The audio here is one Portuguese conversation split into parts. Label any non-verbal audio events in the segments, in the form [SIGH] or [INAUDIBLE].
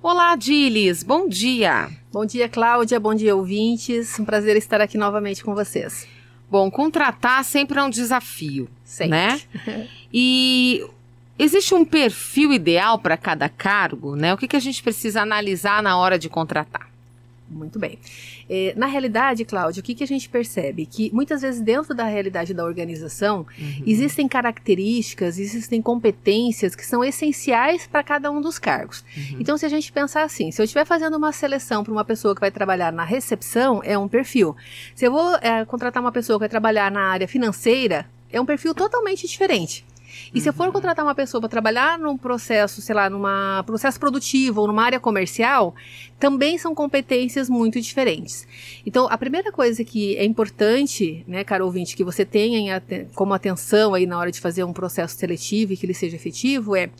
Olá, Dilis, bom dia. Bom dia, Cláudia, bom dia, ouvintes. Um prazer estar aqui novamente com vocês. Bom, contratar sempre é um desafio, Sempre. né? [LAUGHS] E existe um perfil ideal para cada cargo, né? O que, que a gente precisa analisar na hora de contratar? Muito bem. É, na realidade, Cláudia, o que, que a gente percebe? Que muitas vezes dentro da realidade da organização existem características, existem competências que são essenciais para cada um dos cargos. Uhum. Então, se a gente pensar assim, se eu estiver fazendo uma seleção para uma pessoa que vai trabalhar na recepção, é um perfil. Se eu vou é, contratar uma pessoa que vai trabalhar na área financeira, é um perfil totalmente diferente. E se eu for contratar uma pessoa para trabalhar num processo, sei lá, numa processo produtivo ou numa área comercial, também são competências muito diferentes. Então, a primeira coisa que é importante, né, caro ouvinte, que você tenha como atenção aí na hora de fazer um processo seletivo e que ele seja efetivo é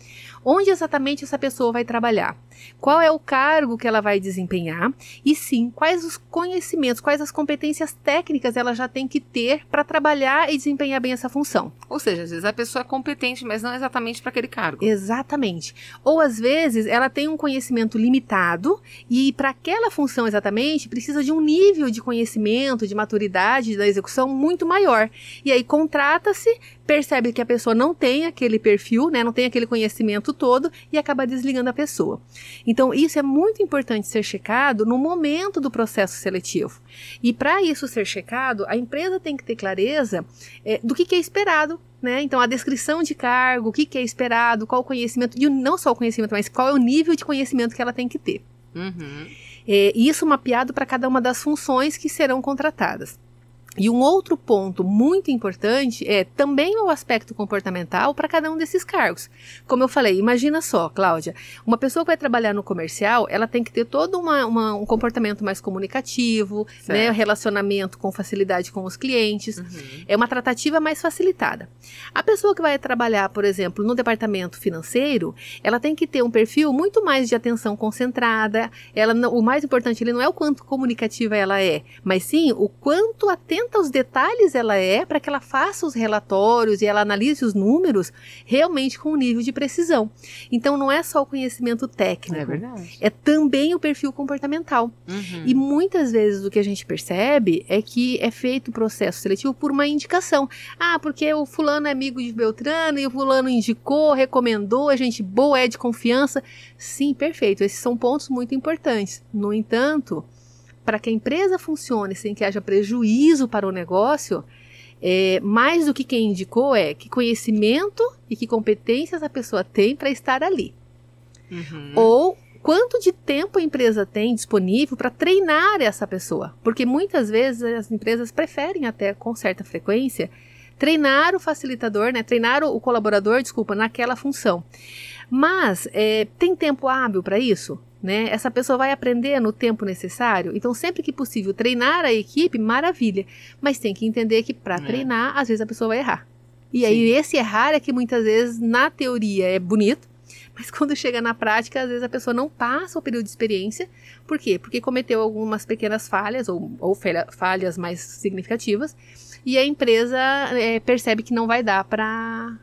onde exatamente essa pessoa vai trabalhar, qual é o cargo que ela vai desempenhar e sim, quais os conhecimentos, quais as competências técnicas ela já tem que ter para trabalhar e desempenhar bem essa função. Ou seja, às vezes a pessoa é competente, mas não exatamente para aquele cargo. Exatamente. Ou às vezes ela tem um conhecimento limitado e para aquela função exatamente precisa de um nível de conhecimento, de maturidade da execução muito maior. E aí contrata-se, percebe que a pessoa não tem aquele perfil, né, não tem aquele conhecimento todo e acaba desligando a pessoa. Então isso é muito importante ser checado no momento do processo seletivo. E para isso ser checado, a empresa tem que ter clareza eh, do que, que é esperado né? Então, a descrição de cargo, o que, que é esperado, qual o conhecimento, e não só o conhecimento, mas qual é o nível de conhecimento que ela tem que ter. Uhum. É, e isso mapeado para cada uma das funções que serão contratadas. E um outro ponto muito importante é também o aspecto comportamental para cada um desses cargos. Como eu falei, imagina só, Cláudia, uma pessoa que vai trabalhar no comercial, ela tem que ter todo uma- uma- um comportamento mais comunicativo, né, relacionamento com facilidade com os clientes. Uhum. É uma tratativa mais facilitada. A pessoa que vai trabalhar, por exemplo, no departamento financeiro, ela tem que ter um perfil muito mais de atenção concentrada. Ela o mais importante ali não é o quanto comunicativa ela é, mas sim o quanto atenta aos detalhes ela é para que ela faça os relatórios e ela analise os números realmente com um nível de precisão. Então não é só o conhecimento técnico. É verdade. É também o perfil comportamental. Uhum. E muitas vezes o que a gente percebe é que é feito o processo seletivo por uma indicação. Ah, porque o fulano é amigo de Beltrano e o fulano indicou, recomendou, é gente boa, é de confiança. Sim, perfeito. Esses são pontos muito importantes. No entanto, para que a empresa funcione sem que haja prejuízo para o negócio, é, mais do que quem indicou é que conhecimento e que competências a pessoa tem para estar ali. Uhum. Ou quanto de tempo a empresa tem disponível para treinar essa pessoa. Porque muitas vezes as empresas preferem até com certa frequência treinar o facilitador, né? Treinar o, colaborador, desculpa, naquela função. Mas é, tem tempo hábil para isso? Né? Essa pessoa vai aprender no tempo necessário. Então, sempre que possível, treinar a equipe, maravilha. Mas tem que entender que para É. treinar, às vezes a pessoa vai errar. E Sim. aí, esse errar é que muitas vezes, na teoria, é bonito, [LAUGHS] mas quando chega na prática, às vezes a pessoa não passa o período de experiência. Por quê? Porque cometeu algumas pequenas falhas, ou, ou falha- falhas mais significativas, e a empresa é, percebe que não vai dar para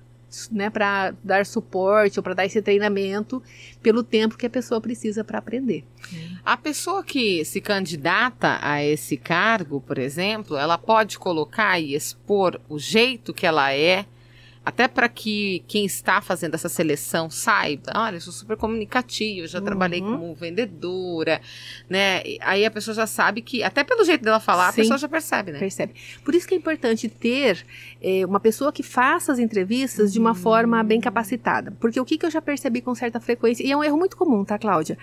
né, para dar suporte ou para dar esse treinamento pelo tempo que a pessoa precisa para aprender. A pessoa que se candidata a esse cargo, por exemplo, ela pode colocar e expor o jeito que ela é, até para que quem está fazendo essa seleção saiba, olha, eu sou super comunicativa, já Uhum. trabalhei como vendedora, né? Aí a pessoa já sabe que, até pelo jeito dela falar, Sim. a pessoa já percebe, né? Percebe? Por isso que é importante ter é, uma pessoa que faça as entrevistas de uma Uhum. forma bem capacitada. Porque o que, que eu já percebi com certa frequência, e é um erro muito comum, tá, Cláudia?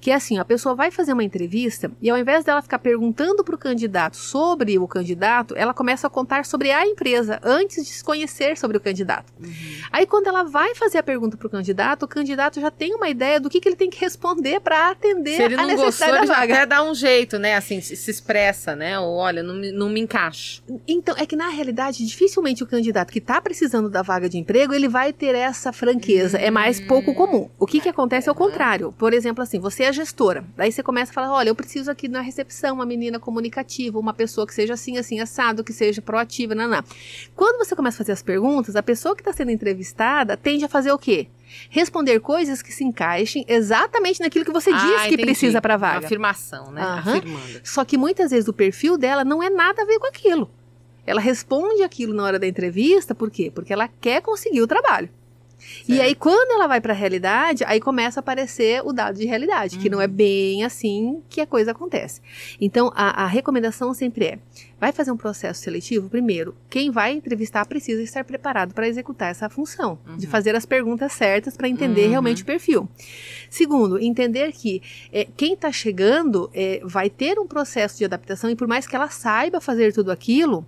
Que é assim, a pessoa vai fazer uma entrevista e ao invés dela ficar perguntando para o candidato sobre o candidato, ela começa a contar sobre a empresa antes de se conhecer sobre o candidato. Uhum. Aí quando ela vai fazer a pergunta para o candidato, o candidato já tem uma ideia do que, que ele tem que responder para atender Se ele a não gostou, necessidade ele da vaga. até dá um jeito, né? Assim, se, se expressa, né? Ou olha, não me, não me encaixo. Então, é que na realidade, dificilmente o candidato que está precisando da vaga de emprego, ele vai ter essa franqueza. É mais Hum. pouco comum. O que, que acontece é o Uhum. contrário. Por exemplo, assim, você é gestora. Daí você começa a falar: olha, eu preciso aqui na recepção uma menina comunicativa, uma pessoa que seja assim, assim, assado, que seja proativa, naná. Quando você começa a fazer as perguntas, a pessoa que está sendo entrevistada tende a fazer o quê? Responder coisas que se encaixem exatamente naquilo que você Ah, diz que entendi. precisa para Uma vaga. afirmação, né? Aham. Afirmando. Só que muitas vezes o perfil dela não é nada a ver com aquilo. Ela responde aquilo na hora da entrevista, por quê? Porque ela quer conseguir o trabalho. E Certo. aí, quando ela vai para a realidade, aí começa a aparecer o dado de realidade, que Uhum. não é bem assim que a coisa acontece. Então, a, a recomendação sempre é: vai fazer um processo seletivo? Primeiro, quem vai entrevistar precisa estar preparado para executar essa função, de Uhum. fazer as perguntas certas para entender Uhum. realmente o perfil. Segundo, entender que é, quem está chegando é, vai ter um processo de adaptação e por mais que ela saiba fazer tudo aquilo,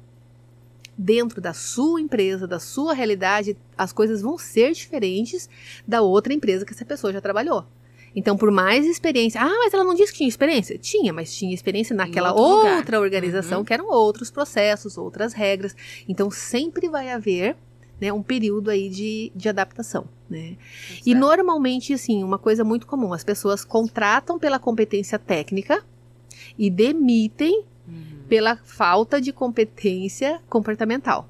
dentro da sua empresa, da sua realidade, as coisas vão ser diferentes da outra empresa que essa pessoa já trabalhou. Então, por mais experiência. Ah, mas ela não disse que tinha experiência? Tinha, mas tinha experiência naquela outro lugar. outra organização, Uhum. que eram outros processos, outras regras. Então, sempre vai haver né, um período aí de, de adaptação. Né? E normalmente, assim, uma coisa muito comum: as pessoas contratam pela competência técnica e demitem Uhum. Pela falta de competência comportamental.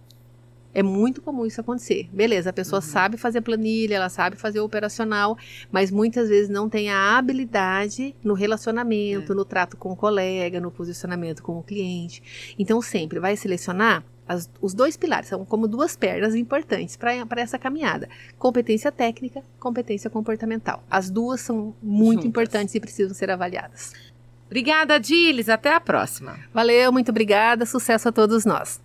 É muito comum isso acontecer. Beleza, a pessoa Uhum. sabe fazer planilha, ela sabe fazer o operacional, mas muitas vezes não tem a habilidade no relacionamento, É. no trato com o colega, no posicionamento com o cliente. Então, sempre vai selecionar as- os dois pilares, são como duas pernas importantes para essa caminhada: competência técnica, competência comportamental. As duas são muito Juntas. importantes e precisam ser avaliadas. Obrigada, Diles. Até a próxima. Valeu, muito obrigada, sucesso a todos nós.